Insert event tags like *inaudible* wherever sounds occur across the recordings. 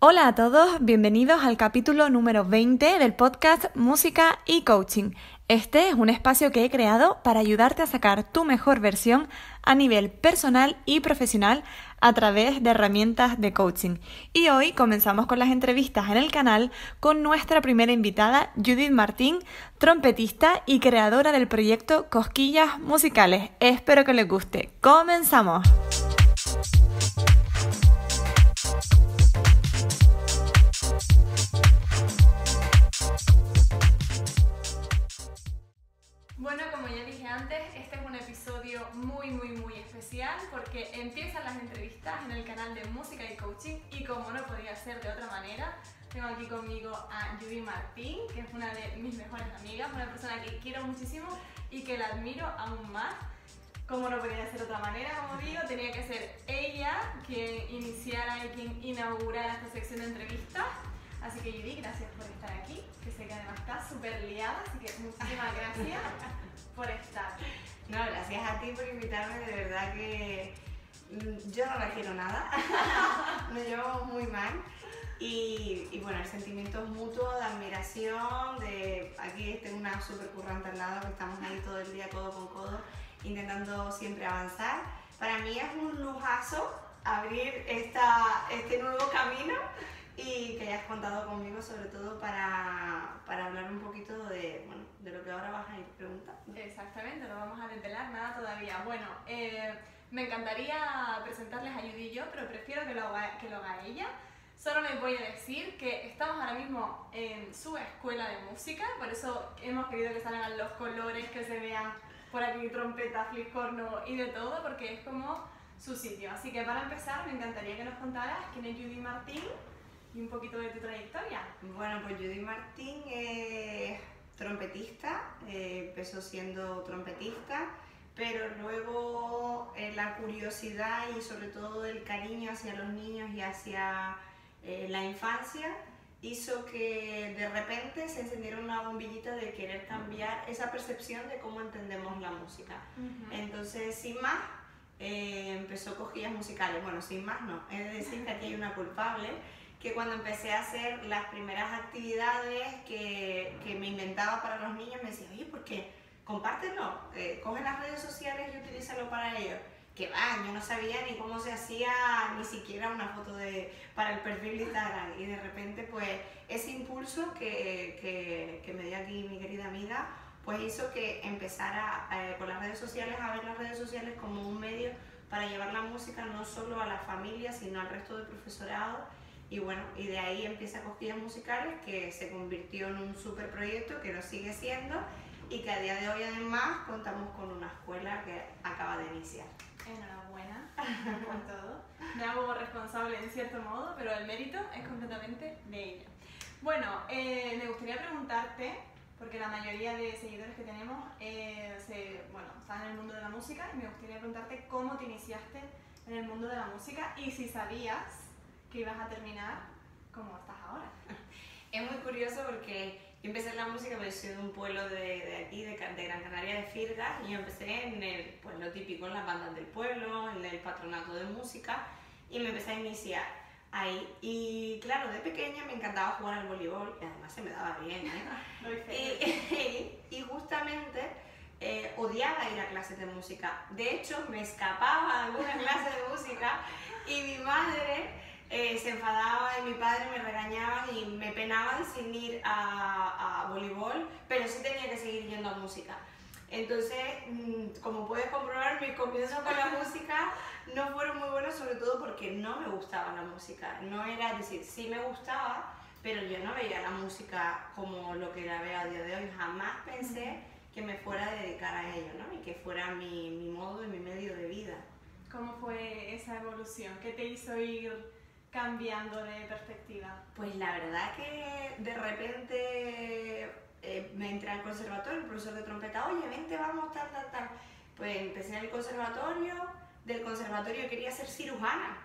Hola a todos, bienvenidos al capítulo número 20 del podcast Música y Coaching. Este es un espacio que he creado para ayudarte a sacar tu mejor versión a nivel personal y profesional a través de herramientas de coaching. Y hoy comenzamos con las entrevistas en el canal con nuestra primera invitada, Judith Martín, trompetista y creadora del proyecto Cosquillas Musicales. Espero que les guste. ¡Comenzamos! Bueno, como ya dije antes, este es un episodio muy, muy, muy especial porque empiezan las entrevistas en el canal de Música y Coaching y como no podía ser de otra manera, tengo aquí conmigo a Judy Martín, que es una de mis mejores amigas, una persona que quiero muchísimo y que la admiro aún más. Como no podía ser de otra manera, como digo, tenía que ser ella quien iniciara y quien inaugurara esta sección de entrevistas. Así que Judy, gracias por estar aquí, que sé que además estás súper liada, así que muchísimas gracias *laughs* por estar. No, gracias a ti por invitarme, de verdad que mm, yo no la quiero nada, *laughs* me llevo muy mal. Y, y, bueno, el sentimiento es mutuo de admiración, de aquí tengo una súper currante al lado que estamos ahí todo el día codo con codo intentando siempre avanzar. Para mí es un lujazo abrir esta, este nuevo camino y que hayas contado conmigo sobre todo para, para hablar un poquito de, bueno, de lo que ahora vas a ir preguntando. Exactamente, no vamos a desvelar nada todavía. Bueno, eh, me encantaría presentarles a Judy y yo, pero prefiero que lo haga, que lo haga ella. Solo les voy a decir que estamos ahora mismo en su escuela de música, por eso hemos querido que salgan los colores, que se vean por aquí trompeta, fliscorno y de todo, porque es como su sitio. Así que para empezar, me encantaría que nos contaras quién es Judy Martín y un poquito de tu trayectoria. Bueno, pues Judy Martín es trompetista, eh, empezó siendo trompetista, pero luego eh, la curiosidad y sobre todo el cariño hacia los niños y hacia eh, la infancia hizo que de repente se encendiera una bombillita de querer cambiar esa percepción de cómo entendemos la música. Uh -huh. Entonces, sin más, eh, empezó cogillas musicales. Bueno, sin más no, es de decir que aquí hay una culpable, que cuando empecé a hacer las primeras actividades que, que me inventaba para los niños, me decía, oye, ¿por qué? Compártelo, eh, coge las redes sociales y utilízalo para ellos que va, yo no sabía ni cómo se hacía ni siquiera una foto de, para el perfil de Instagram y de repente pues ese impulso que, que, que me dio aquí mi querida amiga pues hizo que empezara eh, con las redes sociales a ver las redes sociales como un medio para llevar la música no solo a la familia sino al resto del profesorado y bueno, y de ahí empieza Cosquillas Musicales que se convirtió en un super proyecto que lo sigue siendo y que a día de hoy además contamos con una escuela que acaba de iniciar. Enhorabuena por todo. Me hago responsable en cierto modo, pero el mérito es completamente de ella. Bueno, eh, me gustaría preguntarte, porque la mayoría de seguidores que tenemos eh, se, bueno, están en el mundo de la música, y me gustaría preguntarte cómo te iniciaste en el mundo de la música y si sabías que ibas a terminar como estás ahora. *laughs* Es muy curioso porque yo empecé en la música, pero soy de un pueblo de, de aquí, de, de, Gran Canaria, de Firgas, y yo empecé en el, pues, lo típico, en las bandas del pueblo, en el patronato de música, y me empecé a iniciar ahí. Y claro, de pequeña me encantaba jugar al voleibol, y además se me daba bien, ¿eh? *laughs* *laughs* y, y, justamente eh, odiaba ir a clases de música. De hecho, me escapaba a alguna clase de música, y mi madre eh, se enfadaba y mi padre me regañaban y me penaban sin ir a, a voleibol, pero sí tenía que seguir yendo a música. Entonces, mm, como puedes comprobar, mis comienzos con la *laughs* música no fueron muy buenos, sobre todo porque no me gustaba la música. No era decir, sí me gustaba, pero yo no veía la música como lo que la veo a día de hoy. Jamás pensé que me fuera a dedicar a ello, ¿no? Y que fuera mi, mi modo y mi medio de vida. ¿Cómo fue esa evolución? ¿Qué te hizo ir cambiando de perspectiva? Pues la verdad que de repente eh, me entré al conservatorio, el profesor de trompeta, oye, vente, vamos, tal, tal, tal. Pues empecé en el conservatorio, del conservatorio quería ser cirujana.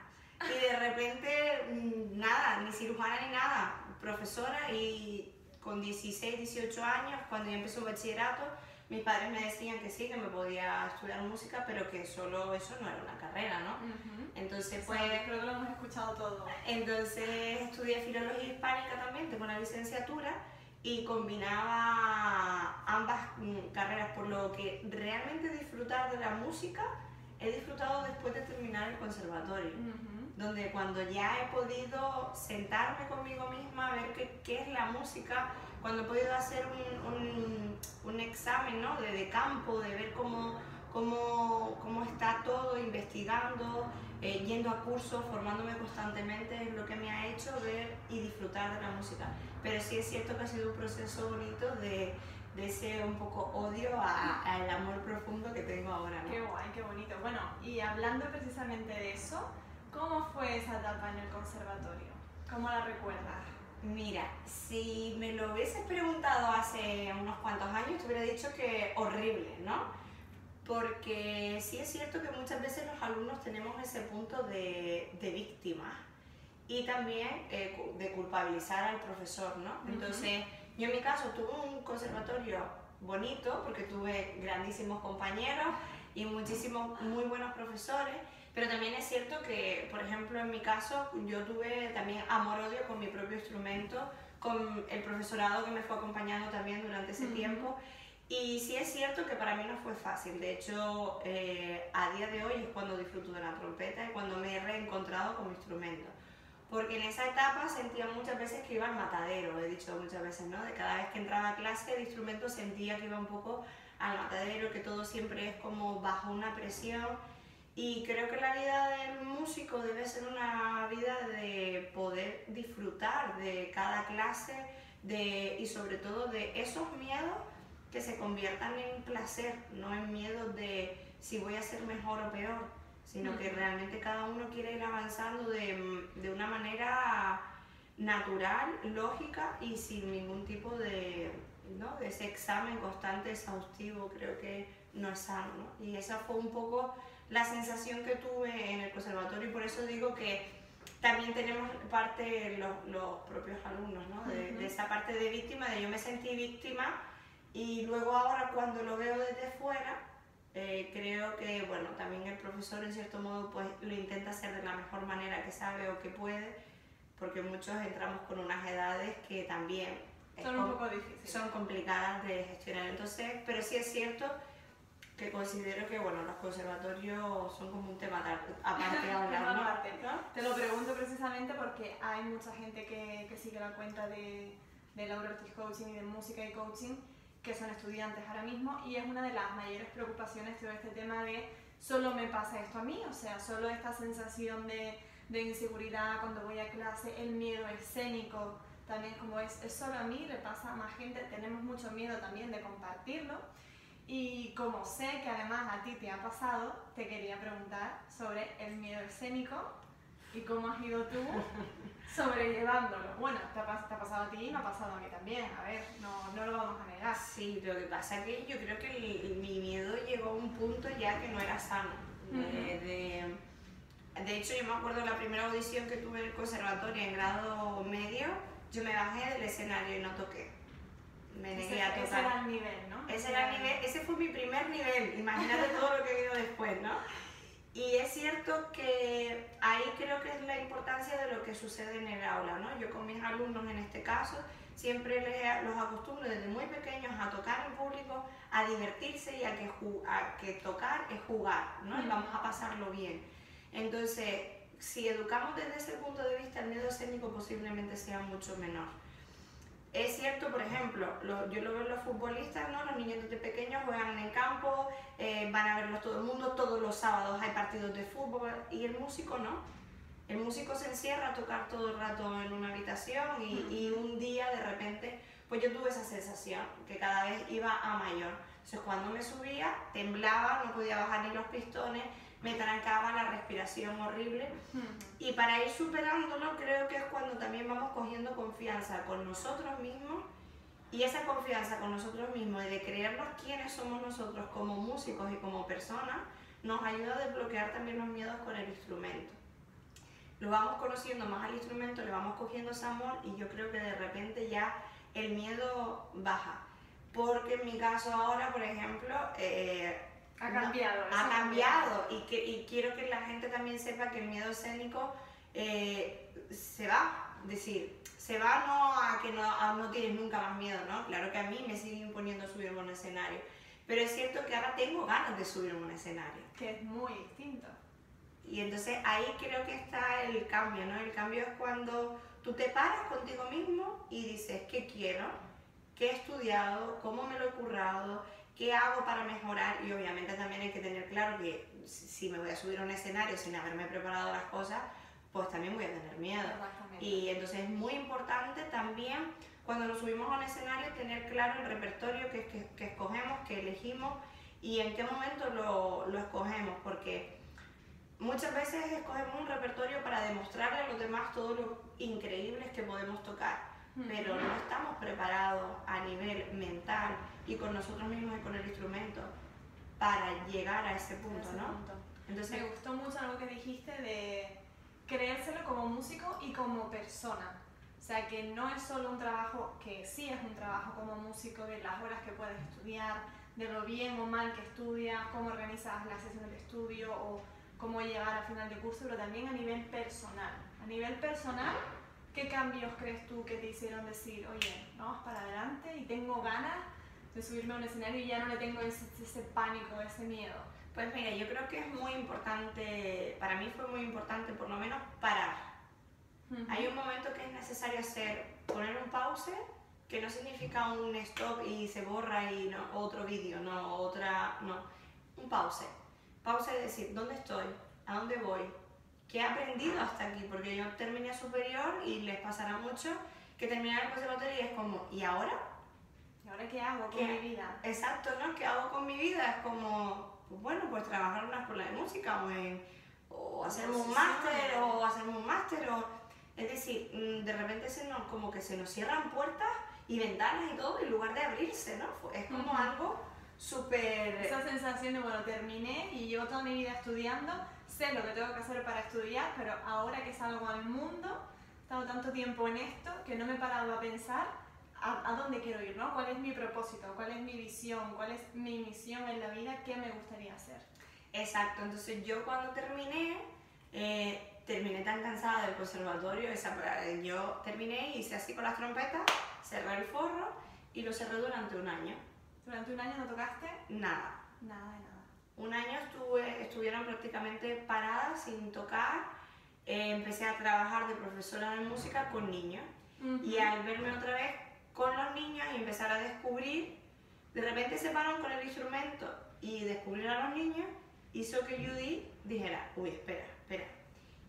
Y de repente, mm, nada, ni cirujana ni nada, profesora y con 16, 18 años, cuando yo empecé un bachillerato, mis padres me decían que sí, que me podía estudiar música, pero que solo eso no era una carrera, ¿no? Uh -huh. Entonces, pues... creo que lo hemos escuchado todo. Entonces estudié filología hispánica también, tengo una licenciatura y combinaba ambas mm, carreras, por lo que realmente disfrutar de la música he disfrutado después de terminar el conservatorio, donde cuando ya he podido sentarme conmigo misma, a ver qué, qué es la música, cuando he podido hacer un, un, examen ¿no? de, de, campo, de ver cómo, cómo, cómo está todo, investigando, eh, yendo a cursos, formándome constantemente, es lo que me ha hecho ver y disfrutar de la música. Pero sí es cierto que ha sido un proceso bonito de, de ese un poco odio al amor profundo que tengo ahora. Qué guay, qué bonito. Bueno, y hablando precisamente de eso, ¿cómo fue esa etapa en el conservatorio? ¿Cómo la recuerdas? Mira, si me lo hubieses preguntado hace unos cuantos años, te hubiera dicho que horrible, ¿no? porque sí es cierto que muchas veces los alumnos tenemos ese punto de, de víctima y también eh, de culpabilizar al profesor, ¿no? Entonces, yo en mi caso tuve un conservatorio bonito porque tuve grandísimos compañeros y muchísimos muy buenos profesores, pero también es cierto que, por ejemplo, en mi caso, yo tuve también amor-odio con mi propio instrumento, con el profesorado que me fue acompañando también durante ese tiempo y sí es cierto que para mí no fue fácil, de hecho eh, a día de hoy es cuando disfruto de la trompeta y cuando me he reencontrado con mi instrumento. Porque en esa etapa sentía muchas veces que iba al matadero, he dicho muchas veces, ¿no? De cada vez que entraba a clase el instrumento sentía que iba un poco al matadero, que todo siempre es como bajo una presión. Y creo que la vida del músico debe ser una vida de poder disfrutar de cada clase de, y sobre todo de esos miedos que se conviertan en placer, no en miedo de si voy a ser mejor o peor, sino que realmente cada uno quiere ir avanzando de, de, una manera natural, lógica y sin ningún tipo de, ¿no? de ese examen constante, exhaustivo, creo que no es sano. ¿no? Y esa fue un poco la sensación que tuve en el conservatorio y por eso digo que también tenemos parte los, los propios alumnos, ¿no? de, de esa parte de víctima, de yo me sentí víctima y luego ahora cuando lo veo desde fuera, eh, creo que bueno, también el profesor en cierto modo pues lo intenta hacer de la mejor manera que sabe o que puede, porque muchos entramos con unas edades que también son un poco difíciles. Son complicadas de gestionar. Entonces, pero sí es cierto que considero que bueno, los conservatorios son como un tema aparte *laughs* hablar, ¿no? Te lo pregunto precisamente porque hay mucha gente que, que sigue la cuenta de, de Laura Ortiz Coaching y de música y coaching que son estudiantes ahora mismo y es una de las mayores preocupaciones todo este tema de solo me pasa esto a mí, o sea, solo esta sensación de, de inseguridad cuando voy a clase, el miedo escénico, también como es, es solo a mí, le pasa a más gente, tenemos mucho miedo también de compartirlo. Y como sé que además a ti te ha pasado, te quería preguntar sobre el miedo escénico y cómo has ido tú sobrellevándolo. Bueno, te ha, pasado a ti y me ha pasado a mí también, a ver, no, no lo vamos a negar. Sí, lo que pasa es que yo creo que mi miedo llegó a un punto ya que no era sano. de, de, hecho, yo me acuerdo la primera audición que tuve en el conservatorio en grado medio, yo me bajé del escenario y no toqué. Me negué a tocar. Ese era el nivel, ¿no? Ese era el nivel, ese fue mi primer nivel. Imagínate todo lo que vino después, ¿no? Y es cierto que ahí creo que es la importancia de lo que sucede en el aula, ¿no? Yo con mis alumnos en este caso siempre les, los acostumbro desde muy pequeños a tocar en público, a divertirse y a que, a que tocar es jugar, ¿no? Y vamos a pasarlo bien. Entonces, si educamos desde ese punto de vista, el miedo escénico posiblemente sea mucho menor. Es cierto, por ejemplo, yo lo veo en los futbolistas, ¿no? Los niños desde pequeños juegan en el campo, eh, van a verlos todo el mundo, todos los sábados hay partidos de fútbol y el músico no. El músico se encierra a tocar todo el rato en una habitación y, y un día de repente, pues yo tuve esa sensación que cada vez iba a mayor. Entonces cuando me subía, temblaba, no podía bajar ni los pistones, me trancaba la respiración horrible. Y para ir superándolo creo que es cuando también vamos cogiendo confianza con nosotros mismos y esa confianza con nosotros mismos y de creernos quiénes somos nosotros como músicos y como personas nos ayuda a desbloquear también los miedos con el instrumento. Lo vamos conociendo más al instrumento, le vamos cogiendo ese amor y yo creo que de repente ya el miedo baja. Porque en mi caso ahora, por ejemplo, eh, Ha cambiado. ha cambiado y, que, y quiero que la gente también sepa que el miedo escénico eh, se va. Es decir, se va no a que no, no tienes nunca más miedo, ¿no? Claro que a mí me sigue imponiendo subirme a un escenario. Pero es cierto que ahora tengo ganas de subirme a un escenario. Que es muy distinto. Y entonces ahí creo que está el cambio, ¿no? El cambio es cuando tú te paras contigo mismo y dices, ¿qué quiero? ¿Qué he estudiado? ¿Cómo me lo he currado? ¿Qué hago para mejorar? Y obviamente también hay que tener claro que si me voy a subir a un escenario sin haberme preparado las cosas, pues también voy a tener miedo. Y entonces es muy importante también cuando nos subimos a un escenario tener claro el repertorio que, que, escogemos, que elegimos y en qué momento lo, lo escogemos, porque muchas veces escogemos un repertorio para demostrarle a los demás todo lo increíbles que podemos tocar, pero no estamos preparados a nivel mental y con nosotros mismos y con el instrumento para llegar a ese punto, ¿no? Entonces, Me gustó mucho algo que dijiste de creérselo como músico y como persona. O sea, que no es solo un trabajo, que sí es un trabajo como músico, de las horas que puedes estudiar, de lo bien o mal que estudias, cómo organizas la sesión de estudio o cómo llegar al final de curso, pero también a nivel personal. A nivel personal, ¿qué cambios crees tú que te hicieron decir, oye, vamos para adelante y tengo ganas de subirme a un escenario y ya no le tengo ese, ese pánico, ese miedo? Pues mira, yo creo que es muy importante, para mí fue muy importante por lo menos parar. Hay un momento que es necesario hacer, poner un pause, que no significa un stop y se borra y no, otro vídeo, no, otra, no, un pause. Pause es decir, ¿dónde estoy? ¿A dónde voy? ¿Qué he aprendido hasta aquí? Porque yo terminé superior y les pasará mucho que terminar el conservatorio y es como, ¿y ahora? ¿Y ahora qué hago con mi vida? Exacto, ¿no? ¿Qué hago con mi vida? Es como, pues bueno, pues trabajar en una escuela de música o, en, o hacer un máster o hacer un máster o... Es decir, mm, de repente se nos, como que se nos cierran puertas y ventanas y todo en lugar de abrirse, ¿no? Es como algo súper... Esa sensación de, bueno, terminé y llevo toda mi vida estudiando, sé lo que tengo que hacer para estudiar, pero ahora que salgo al mundo, he estado tanto tiempo en esto que no me he parado a pensar a, dónde quiero ir, ¿no? ¿Cuál es mi propósito? ¿Cuál es mi visión? ¿Cuál es mi misión en la vida? ¿Qué me gustaría hacer? Exacto, entonces yo cuando terminé, eh, terminé tan cansada del conservatorio, esa, yo terminé, hice así con las trompetas, cerré el forro y lo cerré durante un año. ¿Durante un año no tocaste? Nada. Nada de nada. Un año estuve, estuvieron prácticamente paradas sin tocar. Eh, empecé a trabajar de profesora de música con niños. Y al verme otra vez con los niños y empezar a descubrir, de repente se pararon con el instrumento y descubrir a los niños hizo que Judy dijera, uy, espera, espera,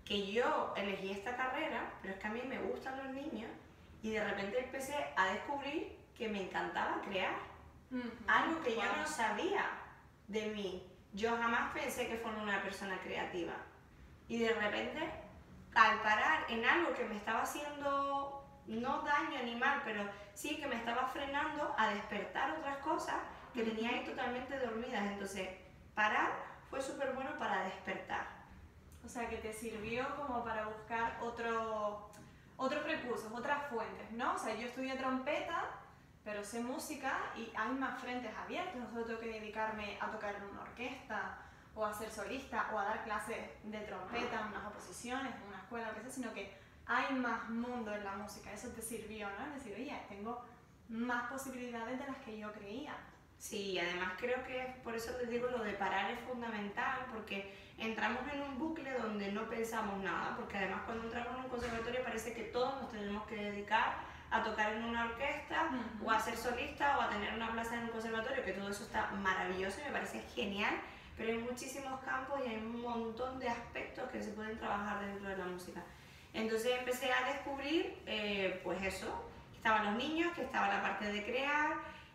que yo elegí esta carrera, pero es que a mí me gustan los niños y de repente empecé a descubrir que me encantaba crear, algo que yo no sabía de mí. Yo jamás pensé que fuera una persona creativa. Y de repente, al parar en algo que me estaba haciendo no daño ni mal, pero sí que me estaba frenando a despertar otras cosas que tenía ahí totalmente dormidas. Entonces, parar fue súper bueno para despertar. O sea, que te sirvió como para buscar otro, otros recursos, otras fuentes, ¿no? O sea, yo estudié trompeta, pero sé música y hay más frentes abiertos. No solo tengo que dedicarme a tocar en una orquesta o a ser solista o a dar clases de trompeta en unas oposiciones, en una escuela, o qué sea, sino que hay más mundo en la música, eso te sirvió, ¿no? Es decir, oye, tengo más posibilidades de las que yo creía. Sí, además creo que por eso te digo lo de parar es fundamental, porque entramos en un bucle donde no pensamos nada, porque además cuando entramos en un conservatorio parece que todos nos tenemos que dedicar a tocar en una orquesta o a ser solista o a tener una plaza en un conservatorio, que todo eso está maravilloso y me parece genial, pero hay muchísimos campos y hay un montón de aspectos que se pueden trabajar dentro de la música. Entonces empecé a descubrir, eh, pues eso, que estaban los niños, que estaba la parte de crear,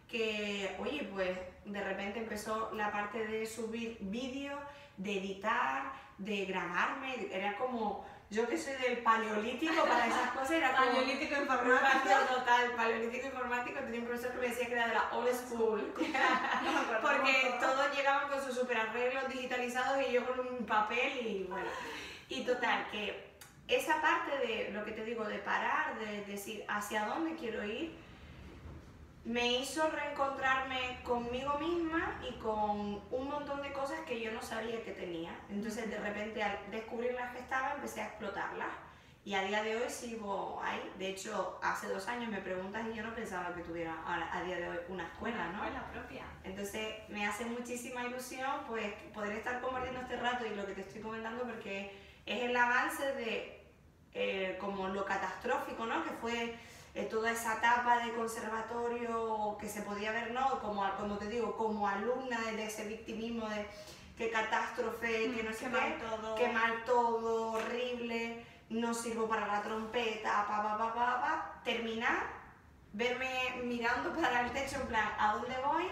que, oye, pues de repente empezó la parte de subir vídeos, de editar, de grabarme, era como, yo que soy del paleolítico para esas *laughs* cosas, era como... Paleolítico informático. total, paleolítico informático, tenía un profesor que me decía que era de la old school, *laughs* *laughs* porque todos llegaban con sus super arreglos digitalizados y yo con un papel y bueno, y total, que esa parte de lo que te digo, de parar, de decir hacia dónde quiero ir, me hizo reencontrarme conmigo misma y con un montón de cosas que yo no sabía que tenía. Entonces de repente al descubrir las que estaba empecé a explotarlas. Y a día de hoy sigo ahí. De hecho, hace dos años me preguntas y yo no pensaba que tuviera a, día de hoy una escuela, ¿no? Una propia. Entonces me hace muchísima ilusión pues poder estar compartiendo este rato y lo que te estoy comentando porque es el avance de eh, como lo catastrófico, ¿no? Que fue eh, toda esa etapa de conservatorio que se podía ver, ¿no? Como, como te digo, como alumna de ese victimismo de qué catástrofe, que no sé qué, mal todo. qué mal todo, horrible, no sirvo para la trompeta, pa, pa, pa, pa, pa, terminar, verme mirando para el techo en plan, ¿a dónde voy?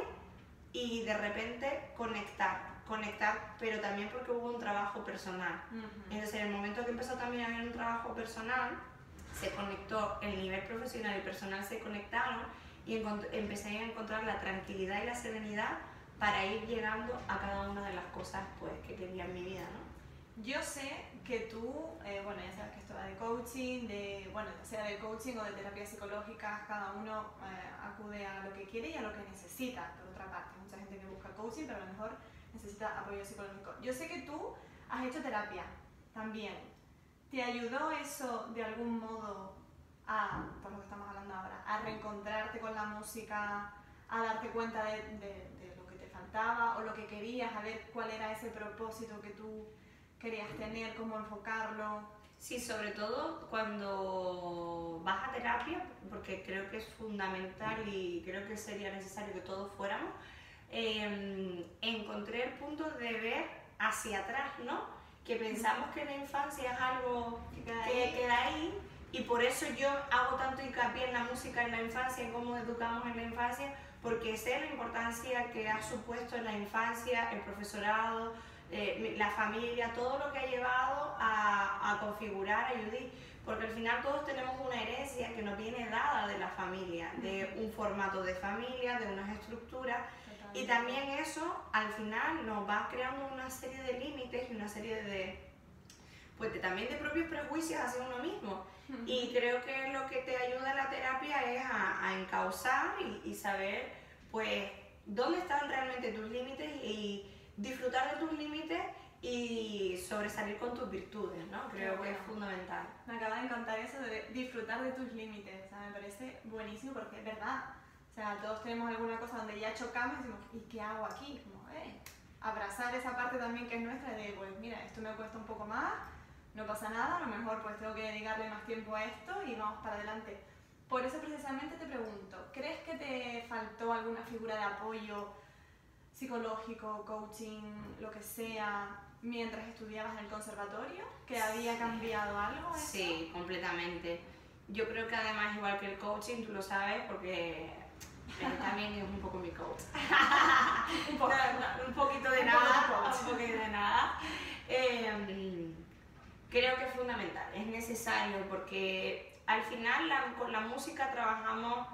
Y de repente conectar conectar, pero también porque hubo un trabajo personal. Entonces, en el momento que empezó también a haber un trabajo personal, se conectó, el nivel profesional y personal se conectaron y empecé a encontrar la tranquilidad y la serenidad para ir llegando a cada una de las cosas pues, que quería en mi vida. ¿no? Yo sé que tú, eh, bueno, ya sabes que esto va de coaching, de, bueno, sea de coaching o de terapia psicológica, cada uno eh, acude a lo que quiere y a lo que necesita, por otra parte. Mucha gente que busca coaching, pero a lo mejor necesita apoyo psicológico. Yo sé que tú has hecho terapia también. ¿Te ayudó eso de algún modo a, por lo que estamos hablando ahora, a reencontrarte con la música, a darte cuenta de, lo que te faltaba o lo que querías, a ver cuál era ese propósito que tú querías tener, cómo enfocarlo? Sí, sobre todo cuando vas a terapia, porque creo que es fundamental y creo que sería necesario que todos fuéramos, em, encontré el punto de ver hacia atrás, ¿no? Que pensamos que la infancia es algo que queda, ahí. y por eso yo hago tanto hincapié en la música en la infancia, en cómo educamos en la infancia, porque sé la importancia que ha supuesto en la infancia el profesorado, eh, la familia, todo lo que ha llevado a, a configurar a Judith, porque al final todos tenemos una herencia que nos viene dada de la familia, de un formato de familia, de unas estructuras y también eso al final nos va creando una serie de límites y una serie de, pues también de propios prejuicios hacia uno mismo. Y creo que lo que te ayuda la terapia es a, a encauzar y, saber, pues, dónde están realmente tus límites y disfrutar de tus límites y sobresalir con tus virtudes, ¿no? Creo que es fundamental. Me acaba de encantar eso de disfrutar de tus límites, o sea, me parece buenísimo porque es verdad sea, todos tenemos alguna cosa donde ya chocamos y decimos, ¿y qué hago aquí? Como, eh, abrazar esa parte también que es nuestra de, pues mira, esto me cuesta un poco más, no pasa nada, a lo mejor pues tengo que dedicarle más tiempo a esto y vamos para adelante. Por eso precisamente te pregunto, ¿crees que te faltó alguna figura de apoyo psicológico, coaching, lo que sea, mientras estudiabas en el conservatorio? ¿Que había cambiado algo? Sí, completamente. Yo creo que además, igual que el coaching, tú lo sabes porque también es un poco mi coach. un, poquito de nada, un poquito de nada. Creo que es fundamental, es necesario porque al final con la música trabajamos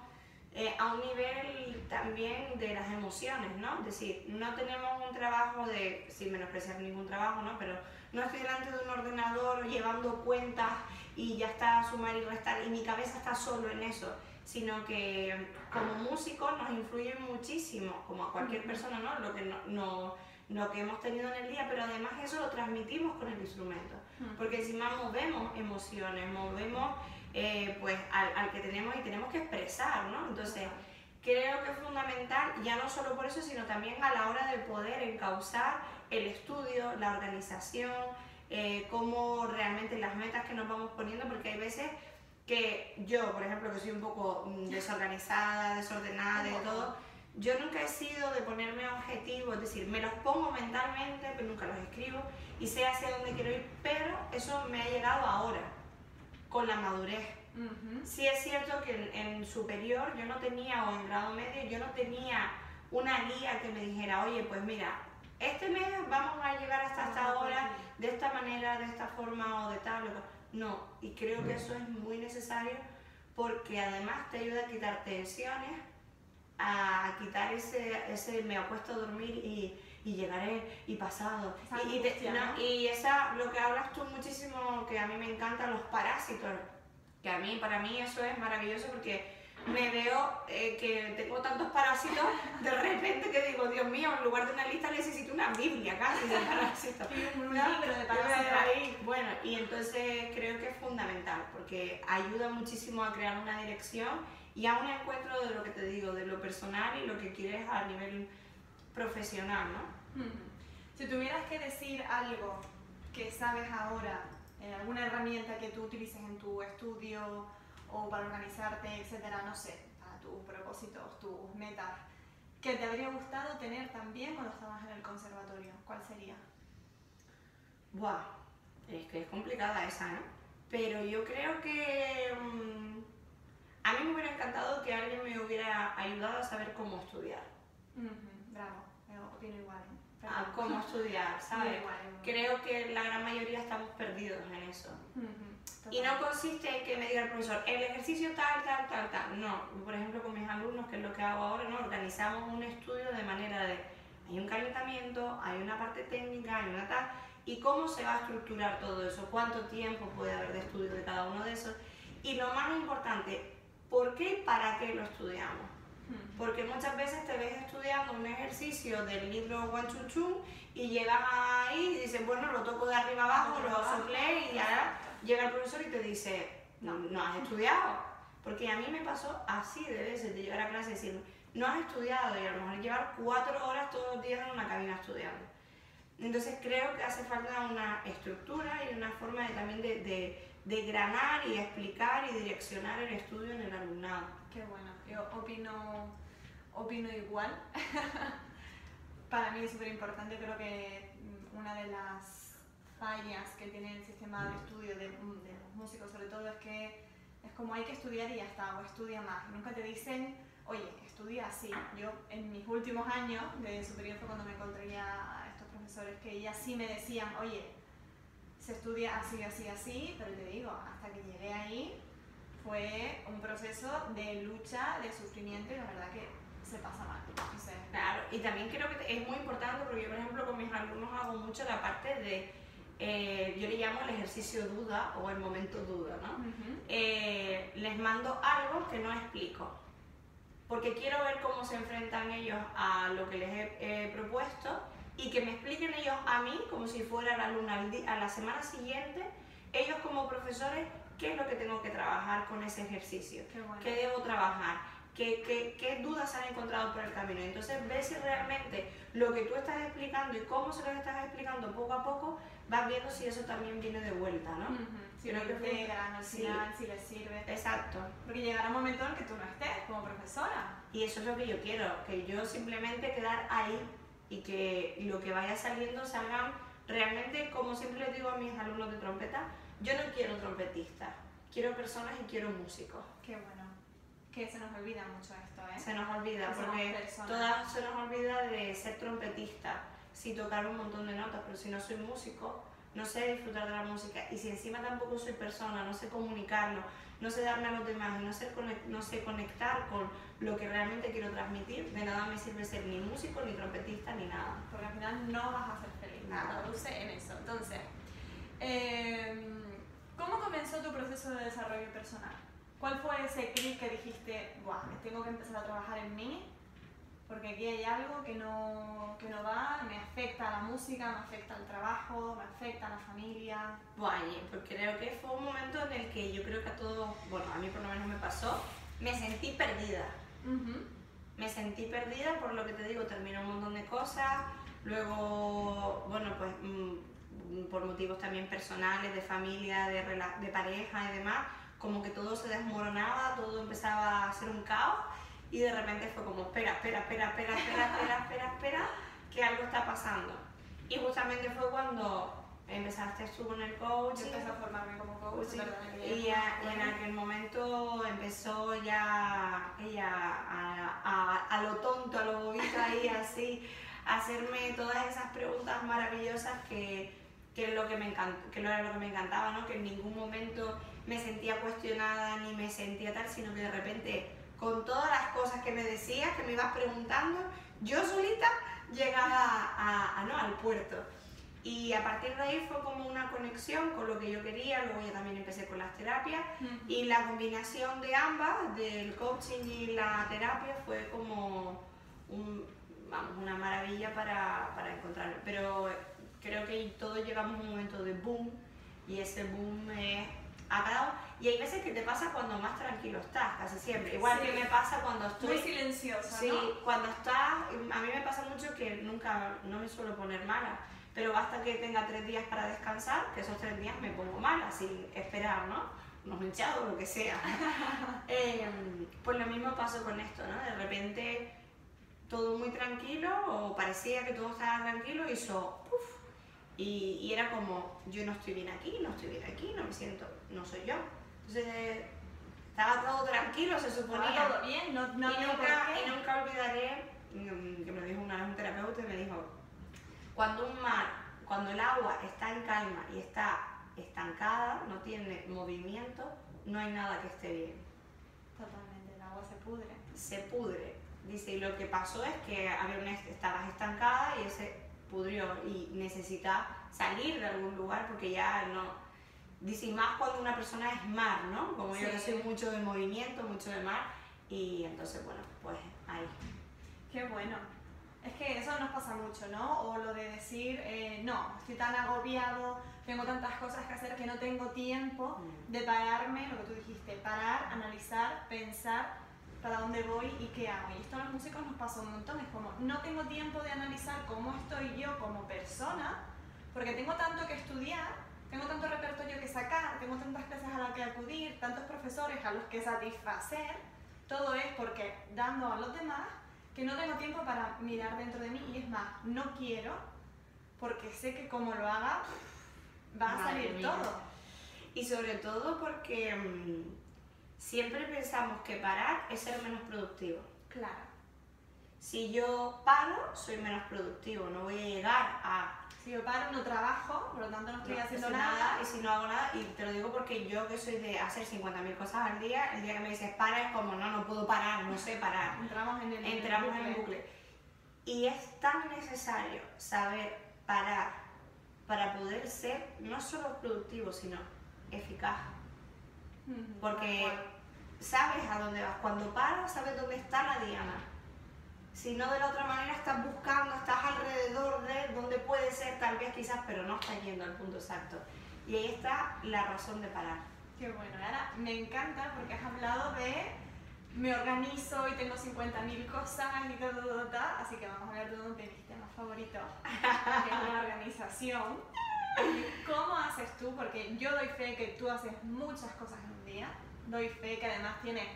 eh, a un nivel también de las emociones, ¿no? Es decir, no tenemos un trabajo de, sin menospreciar ningún trabajo, ¿no? Pero no estoy delante de un ordenador llevando cuentas y ya está sumar y restar y mi cabeza está solo en eso sino que como músicos nos influye muchísimo, como a cualquier persona, ¿no? Lo que, no, lo que hemos tenido en el día, pero además eso lo transmitimos con el instrumento, porque encima movemos emociones, movemos eh, pues al, al, que tenemos y tenemos que expresar, ¿no? Entonces, creo que es fundamental, ya no solo por eso, sino también a la hora de poder encauzar el estudio, la organización, eh, cómo realmente las metas que nos vamos poniendo, porque hay veces que yo, por ejemplo, que soy un poco mm, *laughs* desorganizada, desordenada, de todo, yo nunca he sido de ponerme objetivos, es decir, me los pongo mentalmente, pero nunca los escribo y sé hacia dónde quiero ir, pero eso me ha llegado ahora, con la madurez. Sí es cierto que en, superior yo no tenía, o en grado medio, yo no tenía una guía que me dijera, oye, pues mira, este mes vamos a llegar hasta esta hora, de esta manera, de esta forma o de tal. No, y creo que eso es muy necesario porque además te ayuda a quitar tensiones, a quitar ese, ese me apuesto a dormir y, y llegaré y pasado. y, y, esa, lo que hablas tú muchísimo, que a mí me encantan los parásitos, que a mí, para mí eso es maravilloso porque me veo eh, que tengo tantos parásitos, de repente que digo, Dios mío, en lugar de una lista necesito una Biblia casi de parásitos. *laughs* un libro de parásitos. Ahí, bueno, y entonces creo que es fundamental porque ayuda muchísimo a crear una dirección y a un encuentro de lo que te digo, de lo personal y lo que quieres a nivel profesional, ¿no? Si tuvieras que decir algo que sabes ahora, eh, alguna herramienta que tú utilices en tu estudio o para organizarte, etcétera, no sé, para tus propósitos, tus metas, que te habría gustado tener también cuando estabas en el conservatorio, ¿cuál sería? Buah, es que es complicada esa, ¿no? Pero yo creo que mm, a mí me hubiera encantado que alguien me hubiera ayudado a saber cómo estudiar. bravo, opino igual. A cómo estudiar, *laughs* ¿sabes? Creo que la gran mayoría estamos perdidos en eso. Y no consiste en que me diga el profesor, el ejercicio tal, tal, tal, tal. No, por ejemplo con mis alumnos, que es lo que hago ahora, ¿no? organizamos un estudio de manera de, hay un calentamiento, hay una parte técnica, hay una tal, y cómo se va a estructurar todo eso, cuánto tiempo puede haber de estudio de cada uno de esos. Y lo más importante, ¿por qué y para qué lo estudiamos? Porque muchas veces te ves estudiando un ejercicio del libro Chun y llegas ahí y dices, bueno, lo toco de arriba abajo, lo soplé y ahora llega el profesor y te dice, no, no has estudiado. Porque a mí me pasó así de veces, de llegar a clase y decir, no has estudiado y a lo mejor llevar cuatro horas todos los días en una cabina estudiando. Entonces creo que hace falta una estructura y una forma de, también de, de, de granar y explicar y direccionar el estudio en el alumnado. Qué bueno, opino, opino igual. *laughs* Para mí es súper importante, creo que una de las fallas que tiene el sistema de estudio de, de, los músicos sobre todo es que es como hay que estudiar y ya está, o estudia más. Nunca te dicen, oye, estudia así. Yo en mis últimos años de superior fue cuando me encontré a estos profesores que ya sí me decían, oye, se estudia así, así, así, pero te digo, hasta que llegué ahí fue un proceso de lucha, de sufrimiento y la verdad que se pasa mal. claro, y también creo que es muy importante porque yo, por ejemplo, con mis alumnos hago mucho la parte de eh, yo le llamo el ejercicio duda o el momento duda, ¿no? Eh, les mando algo que no explico, porque quiero ver cómo se enfrentan ellos a lo que les he, propuesto y que me expliquen ellos a mí, como si fuera la luna a la semana siguiente, ellos como profesores, qué es lo que tengo que trabajar con ese ejercicio, qué, debo trabajar, qué, qué, qué dudas han encontrado por el camino. Entonces, ve si realmente lo que tú estás explicando y cómo se lo estás explicando poco a poco vas viendo si eso también viene de vuelta, ¿no? Si no te pegan al final, si les sirve. Exacto. Porque llegará un momento en que tú no estés como profesora. Y eso es lo que yo quiero, que yo simplemente quedar ahí y que lo que vaya saliendo salgan realmente, como siempre les digo a mis alumnos de trompeta, yo no quiero trompetistas, quiero personas y quiero músicos. Qué bueno. Que se nos olvida mucho esto, ¿eh? Se nos olvida, porque todas se nos olvida de ser trompetista sí tocar un montón de notas, pero si no soy músico, no sé disfrutar de la música. Y si encima tampoco soy persona, no sé comunicarlo, no sé darme a los demás no sé, no sé conectar con lo que realmente quiero transmitir, de nada me sirve ser ni músico, ni trompetista, ni nada. Porque al final no vas a ser feliz. Nada. Traduce en eso. Entonces, em, ¿cómo comenzó tu proceso de desarrollo personal? ¿Cuál fue ese clic que dijiste, Buah, tengo que empezar a trabajar en mí porque aquí hay algo que no, que no va, me afecta a la música, me afecta al trabajo, me afecta a la familia. Bueno, porque creo que fue un momento en el que yo creo que a todos, bueno, a mí por lo menos me pasó, me sentí perdida. Me sentí perdida por lo que te digo, terminé un montón de cosas, luego, bueno, pues mm, por motivos también personales, de familia, de, de pareja y demás, como que todo se desmoronaba, todo empezaba a ser un caos y de repente fue como, espera, espera, espera, espera, espera, espera, *laughs* espera, espera, que algo está pasando. Y justamente fue cuando empezaste tú con el coach. Yo empecé a formarme como coach. y, en aquel momento empezó ya ella a, a, lo tonto, a lo bobito ahí, así, a hacerme todas esas preguntas maravillosas que, que, lo que, me encantó, que era lo que me encantaba, ¿no? que en ningún momento me sentía cuestionada ni me sentía tal, sino que de repente con todas las cosas que me decías, que me ibas preguntando, yo solita llegaba a, no, al puerto. Y a partir de ahí fue como una conexión con lo que yo quería, luego ya también empecé con las terapias y la combinación de ambas, del coaching y la terapia, fue como vamos, una maravilla para, para encontrarlo. Pero creo que todos llegamos a un momento de boom y ese boom es a y hay veces que te pasa cuando más tranquilo estás, casi siempre. Igual que me pasa cuando estoy... Muy silenciosa, Sí, cuando estás... A mí me pasa mucho que nunca, no me suelo poner mala, pero basta que tenga tres días para descansar, que esos tres días me pongo mala, sin esperar, ¿no? Unos hinchados, lo que sea. *laughs* Em, pues lo mismo pasó con esto, ¿no? De repente todo muy tranquilo, o parecía que todo estaba tranquilo, y hizo... Y, y, era como, yo no estoy bien aquí, no estoy bien aquí, no me siento, no soy yo. Entonces, estaba todo tranquilo, se suponía. Estaba todo bien, no, no y, nunca, y nunca olvidaré, que me dijo una vez un terapeuta, y me dijo, cuando un mar, cuando el agua está en calma y está estancada, no tiene movimiento, no hay nada que esté bien. Totalmente, el agua se pudre. Se pudre. Dice, y lo que pasó es que había una, estabas estancada y ese pudrió y necesita salir de algún lugar porque ya no, dice, más cuando una persona es mar, ¿no? Como yo que soy mucho de movimiento, mucho de mar, y entonces, bueno, pues ahí. Qué bueno. Es que eso nos pasa mucho, ¿no? O lo de decir, eh, no, estoy tan agobiado, tengo tantas cosas que hacer que no tengo tiempo mm. de pararme, lo que tú dijiste, parar, analizar, pensar para dónde voy y qué hago. Y esto a los músicos nos pasa un montón, es como, no tengo tiempo de analizar cómo estoy yo como persona, porque tengo tanto que estudiar tengo tanto repertorio que sacar, tengo tantas clases a las que acudir, tantos profesores a los que satisfacer, todo es porque dando a los demás que no tengo tiempo para mirar dentro de mí y es más, no quiero porque sé que como lo haga va a salir todo. Y sobre todo porque mm, siempre pensamos que parar es ser menos productivo. Claro. Si yo paro, soy menos productivo, no voy a llegar a si yo paro, no trabajo, por lo tanto no estoy haciendo nada. Y si no hago nada, y te lo digo porque yo que soy de hacer 50.000 cosas al día, el día que me dices para es como, no, no puedo parar, no sé parar. Entramos en el, Entramos en el bucle. Y es tan necesario saber parar para poder ser no solo productivo, sino eficaz. Porque sabes a dónde vas. Cuando paras, sabes dónde está la diana si no de la otra manera estás buscando, estás alrededor de donde puede ser, tal vez quizás, pero no estás yendo al punto exacto. Y ahí está la razón de parar. Qué bueno, ahora me encanta porque has hablado de me organizo y tengo 50.000 cosas y todo, así que vamos a ver de dónde mi tema favorito, que es la organización. *laughs* ¿Cómo haces tú? Porque yo doy fe que tú haces muchas cosas en día, doy fe que además tienes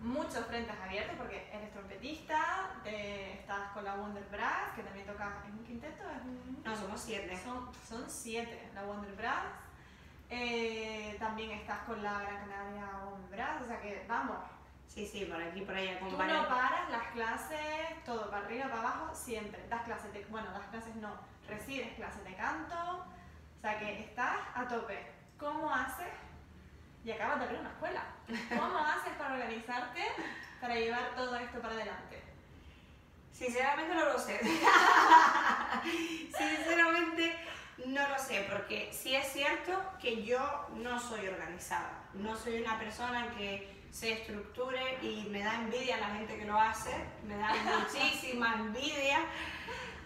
muchos frentes abiertos porque eres trompetista, estás con la Wonder Brass, que también toca en un quinteto. No, somos siete. Son, son siete, la Wonder Brass. Eh, también estás con la Gran Canaria Wonder Brass, o sea que vamos. Sí, sí, por aquí, por allá. Tú no paras las clases, todo para arriba, para abajo, siempre. Das clases de, bueno, das clases no, recibes clases de canto, o sea que estás a tope. ¿Cómo haces y acabas de abrir una escuela. ¿Cómo haces para organizarte para llevar todo esto para adelante? Sinceramente no lo sé. Sinceramente no lo sé, porque sí es cierto que yo no soy organizada. No soy una persona que se estructure y me da envidia a la gente que lo hace. Me da muchísima envidia.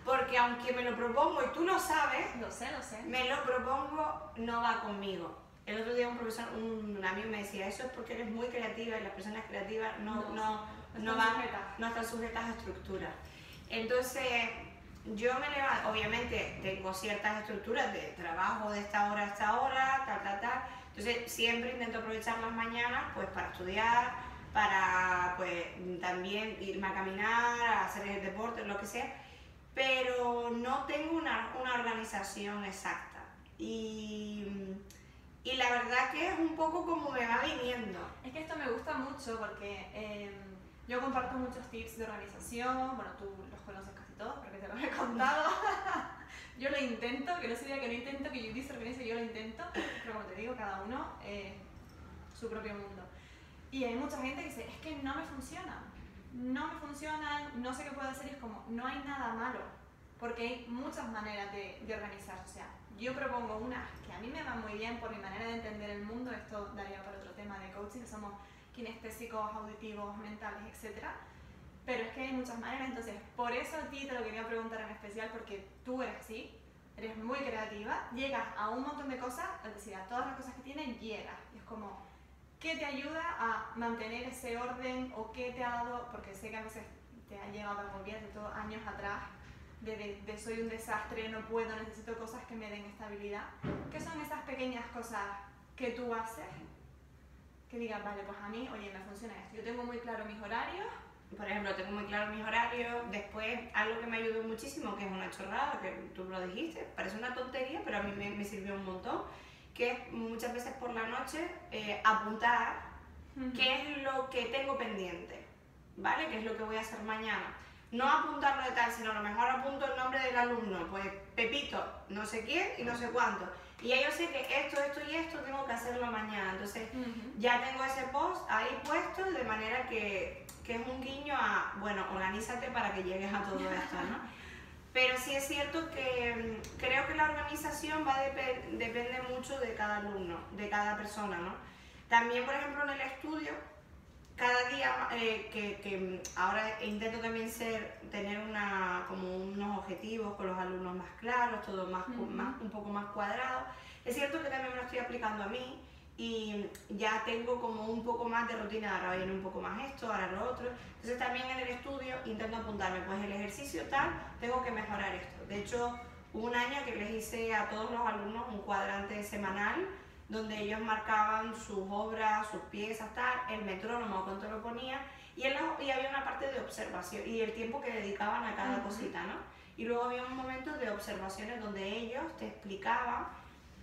Porque aunque me lo propongo y tú lo sabes, lo sé, lo sé. me lo propongo, no va conmigo. El otro día un profesor, un amigo me decía, eso es porque eres muy creativa y las personas creativas no, no, no, van, no están sujetas a estructuras. Entonces, yo me levanto, obviamente tengo ciertas estructuras de trabajo de esta hora a esta hora, tal, tal, tal. Entonces, siempre intento aprovechar las mañanas pues para estudiar, para pues también irme a caminar, a hacer el deporte, lo que sea, pero no tengo una, una organización exacta. Y y la verdad que es un poco como me va viniendo. Es que esto me gusta mucho porque em, yo comparto muchos tips de organización, bueno, tú los conoces casi todos porque te los he contado. *laughs* yo lo intento, que no sería que no intento, que yo se organice, yo lo intento, pero como te digo, cada uno eh, su propio mundo. Y hay mucha gente que dice, es que no me funciona, no me funciona, no sé qué puedo hacer, y es como, no hay nada malo. porque hay muchas maneras de, de. O sea, yo propongo una que a mí me va muy bien por mi manera de entender el mundo, esto daría para otro tema de coaching, somos kinestésicos, auditivos, mentales, etc. Pero es que hay muchas maneras, entonces por eso a ti te lo quería preguntar en especial, porque tú eres así, eres muy creativa, llegas a un montón de cosas, es decir, a todas las cosas que tienes, llegas. Es como, ¿qué te ayuda a mantener ese orden o qué te ha dado, porque sé que a veces te ha llegado a bien de todos años atrás, de, de, soy un desastre, no puedo, necesito cosas que me den estabilidad. ¿Qué son esas pequeñas cosas que tú haces que digas, vale, pues a mí, oye, me funciona esto? Yo tengo muy claro mis horarios, por ejemplo, tengo muy claro mis horarios. Después, algo que me ayudó muchísimo, que es una chorrada, que tú lo dijiste, parece una tontería, pero a mí me, sirvió un montón, que es muchas veces por la noche eh, apuntar qué es lo que tengo pendiente, ¿vale? ¿Qué es lo que voy a hacer mañana? No apuntarlo de tal, sino a lo mejor apunto el nombre del alumno, pues Pepito, no sé quién y no sé cuánto. Y ya yo sé que esto, esto y esto tengo que hacerlo mañana. Entonces, ya tengo ese post ahí puesto de manera que que es un guiño a, bueno, organízate para que llegues a todo esto, ¿no? *laughs* Pero sí es cierto que mm, creo que la organización va a depende mucho de cada alumno, de cada persona, ¿no? También, por ejemplo, en el estudio, cada día eh, que, que, ahora intento también ser, tener una, como unos objetivos con los alumnos más claros, todo más, más, un poco más cuadrado. Es cierto que también me lo estoy aplicando a mí y ya tengo como un poco más de rutina, ahora viene un poco más esto, ahora lo otro. Entonces también en el estudio intento apuntarme, pues el ejercicio tal, tengo que mejorar esto. De hecho, hubo un año que les hice a todos los alumnos un cuadrante semanal donde ellos marcaban sus obras, sus piezas, tal, el metrónomo, cuánto lo ponía, y, y había una parte de observación y el tiempo que dedicaban a cada cosita, ¿no? Y luego había un momento de observaciones donde ellos te explicaban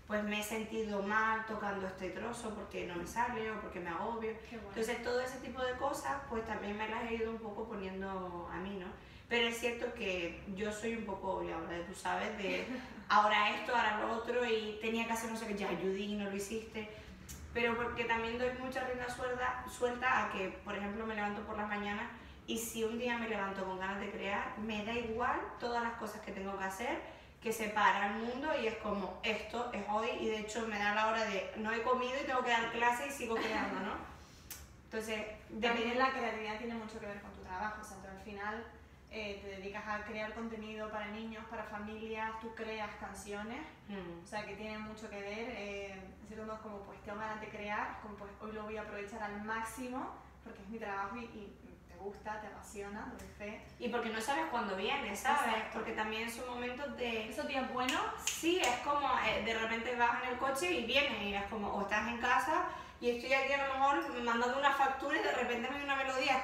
pues me he sentido mal tocando este trozo porque no me sale o porque me agobio. Entonces todo ese tipo de cosas pues también me las he ido un poco poniendo a mí, ¿no? Pero es cierto que yo soy un poco ahora tú sabes, de ahora esto, ahora lo otro y tenía que hacer no sé qué, ya Judy no lo hiciste. Pero porque también doy mucha rienda suelta, suelta a que, por ejemplo, me levanto por las mañanas y si un día me levanto con ganas de crear, me da igual todas las cosas que tengo que hacer que separa el mundo y es como esto es hoy y de hecho me da la hora de no he comido y tengo que dar clase y sigo creando, ¿no? Entonces, también la creatividad tiene mucho que ver con tu trabajo, o sea, tú al final eh, te dedicas a crear contenido para niños, para familias, tú creas canciones, mm. o sea, que tiene mucho que ver, eh, es como pues tengo ganas de crear, como pues hoy lo voy a aprovechar al máximo porque es mi trabajo y gusta, te apasiona, doy fe. Y porque no sabes cuándo viene, ¿sabes? Porque también son momentos de... ¿Esos días buenos? Sí, es como eh, de repente vas en el coche y viene y es como, o estás en casa y estoy aquí a lo mejor mandando una factura y de repente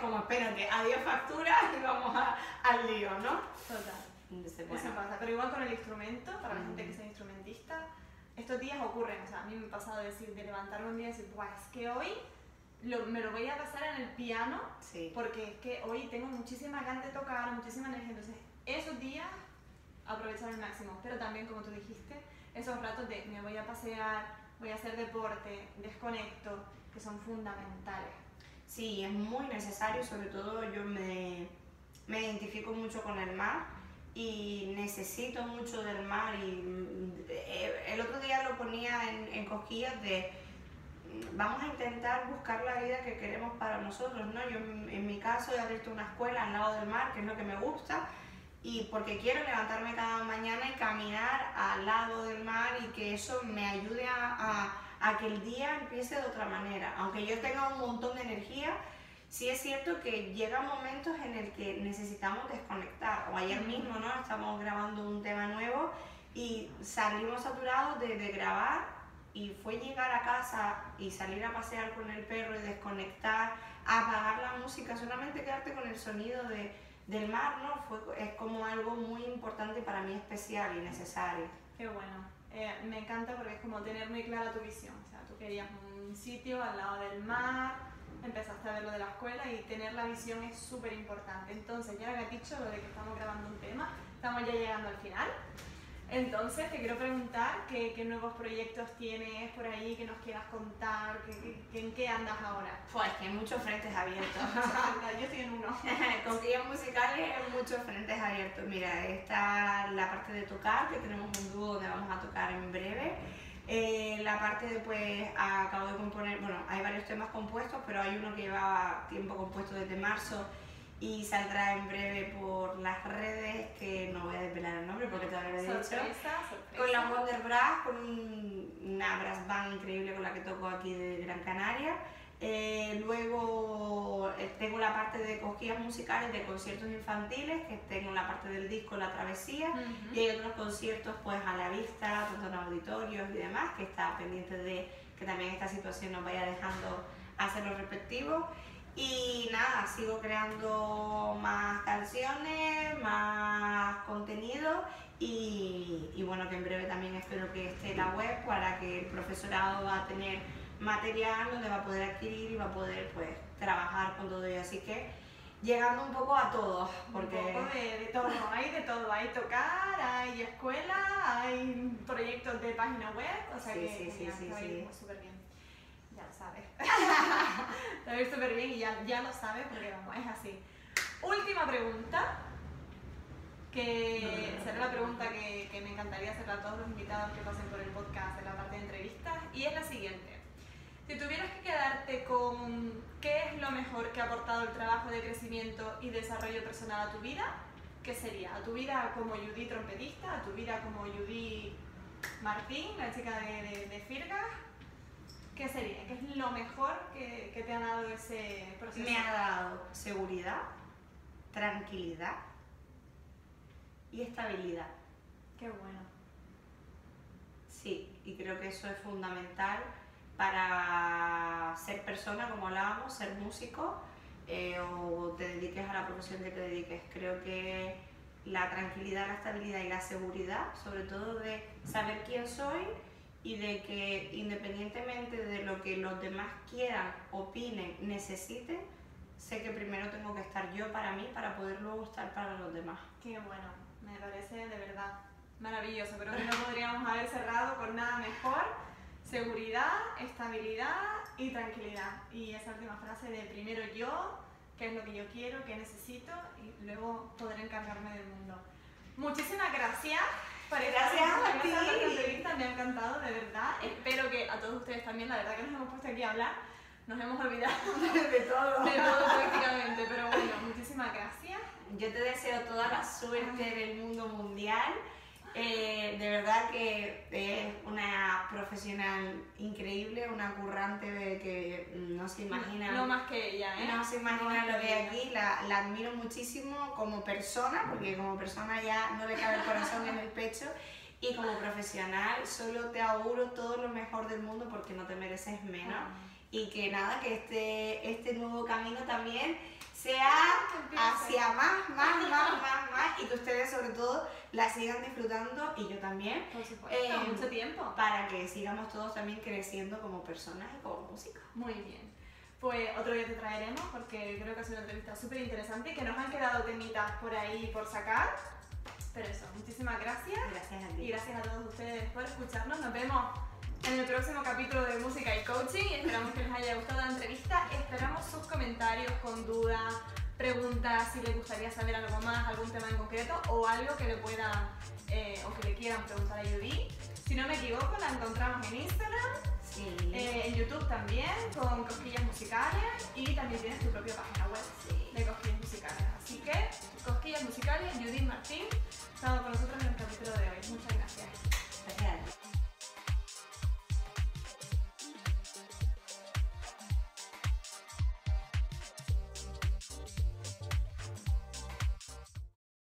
como, espérate, adiós factura y vamos al lío, ¿no? Total. Eso pasa, pero igual con el instrumento, para la gente que sea instrumentista, estos días ocurren, o sea, a mí me ha pasado de decir, de levantarme un día y decir, pues es que hoy me lo voy a pasar en el piano porque es que hoy tengo muchísima ganas de tocar, muchísima energía. Entonces, esos días aprovechar al máximo. Pero también, como tú dijiste, esos ratos de me voy a pasear, voy a hacer deporte, desconecto, que son fundamentales. Sí, es muy necesario, sobre todo yo me, me identifico mucho con el mar y necesito mucho del mar y mm, eh, el otro día lo ponía en, en cosquillas de vamos a intentar buscar la vida que queremos para nosotros, ¿no? Yo en mi caso he abierto una escuela al lado del mar, que es lo que me gusta, y porque quiero levantarme cada mañana y caminar al lado del mar y que eso me ayude a, que el día empiece de otra manera. Aunque yo tenga un montón de energía, sí es cierto que llegan momentos en el que necesitamos desconectar. O ayer mismo, ¿no? Estamos grabando un tema nuevo y salimos saturados de, de grabar y fue llegar a casa y salir a pasear con el perro y desconectar, apagar la música, solamente quedarte con el sonido de, del mar, ¿no? Fue, es como algo muy importante para mí, especial y necesario. Qué bueno. Eh, me encanta porque es como tener muy clara tu visión. O sea, tú querías un sitio al lado del mar, empezaste a ver lo de la escuela y tener la visión es súper importante. Entonces, ya había dicho lo de que estamos grabando un tema, estamos ya llegando al final. Entonces te quiero preguntar qué, qué, nuevos proyectos tienes por ahí que nos quieras contar, que, en qué andas ahora. Pues que hay muchos frentes abiertos. *laughs* Yo estoy en uno. *laughs* Con guías musicales muchos frentes abiertos. Mira, está la parte de tocar, que tenemos un dúo donde vamos a tocar en breve. Eh, la parte de, pues, acabo de componer, bueno, hay varios temas compuestos, pero hay uno que lleva tiempo compuesto desde marzo y saldrá en breve por las redes, que no voy a desvelar el nombre porque todavía lo he dicho. Con la Wonder Brass, con una brass band increíble con la que toco aquí de Gran Canaria. Eh, luego eh, tengo la parte de cosquillas musicales de conciertos infantiles, que tengo la parte del disco La Travesía, y hay otros conciertos pues a la vista, tanto en auditorios y demás, que está pendiente de que también esta situación nos vaya dejando hacer los respectivos. Y nada, sigo creando más canciones, más contenido y, y, bueno, que en breve también espero que esté la web para que el profesorado va a tener material donde va a poder adquirir y va a poder pues trabajar con todo ello. Así que llegando un poco a todo. Porque... Un poco de, todo, hay de todo, hay tocar, hay escuela, hay proyectos de página web, o sea que sí, sí, sí, sí, súper bien sabes. *laughs* Te ves súper bien y ya, ya lo sabes porque vamos, es así. Última pregunta, que será la pregunta que, que, me encantaría hacer a todos los invitados que pasen por el podcast en la parte de entrevistas, y es la siguiente. Si tuvieras que quedarte con qué es lo mejor que ha aportado el trabajo de crecimiento y desarrollo personal a tu vida, ¿qué sería? ¿A tu vida como Judy trompetista? ¿A tu vida como Judy Martín, la chica de, de, de Firgas? ¿Qué sería? ¿Qué es lo mejor que, que te ha dado ese proceso? Me ha dado seguridad, tranquilidad y estabilidad. Qué bueno. Sí, y creo que eso es fundamental para ser persona, como hablábamos, ser músico eh, o te dediques a la profesión que te dediques. Creo que la tranquilidad, la estabilidad y la seguridad, sobre todo de saber quién soy, y de que independientemente de lo que los demás quieran, opinen, necesiten, sé que primero tengo que estar yo para mí para poder luego estar para los demás. Qué bueno, me parece de verdad maravilloso. Creo no podríamos haber cerrado con nada mejor. Seguridad, estabilidad y tranquilidad. Y esa última frase de primero yo, qué es lo que yo quiero, qué necesito y luego poder encargarme del mundo. Muchísimas gracias. Gracias a ti. entrevista me ha encantado, de verdad. Espero que a todos ustedes también, la verdad que nos hemos puesto aquí a hablar. Nos hemos olvidado *laughs* de todo. De todo prácticamente, pero bueno, muchísimas gracias. Yo te deseo toda la suerte del mundo mundial. Eh, de verdad que es una profesional increíble, una currante de que no se imagina. No más que ella, ¿eh? No se imagina lo que hay aquí. La, la, admiro muchísimo como persona, porque como persona ya no le cabe el corazón en el pecho. Y como profesional, solo te auguro todo lo mejor del mundo porque no te mereces menos. Ah. Y que nada, que este, este nuevo camino también sea hacia más, más, *laughs* más, más, más y que ustedes sobre todo la sigan disfrutando y yo también. Por supuesto, eh, mucho tiempo. Para que sigamos todos también creciendo como personas y como música. Muy bien. Pues otro día te traeremos porque creo que ha sido una entrevista súper interesante y que nos han quedado temitas por ahí por sacar. Pero eso, muchísimas gracias. Gracias a ti. Y gracias a todos ustedes por escucharnos. Nos vemos en el próximo capítulo de Música y Coaching. Esperamos que les haya gustado la entrevista. Esperamos sus comentarios con dudas, preguntas, si les gustaría saber algo más, algún tema en concreto o algo que le puedan eh, o que le quieran preguntar a Judy. Si no me equivoco, la encontramos en Instagram, eh, en YouTube también, con Cosquillas Musicales y también tienes tu propia página web de Cosquillas Musicales. Así que, Cosquillas Musicales, Judith Martín, estado con nosotros en el capítulo de hoy.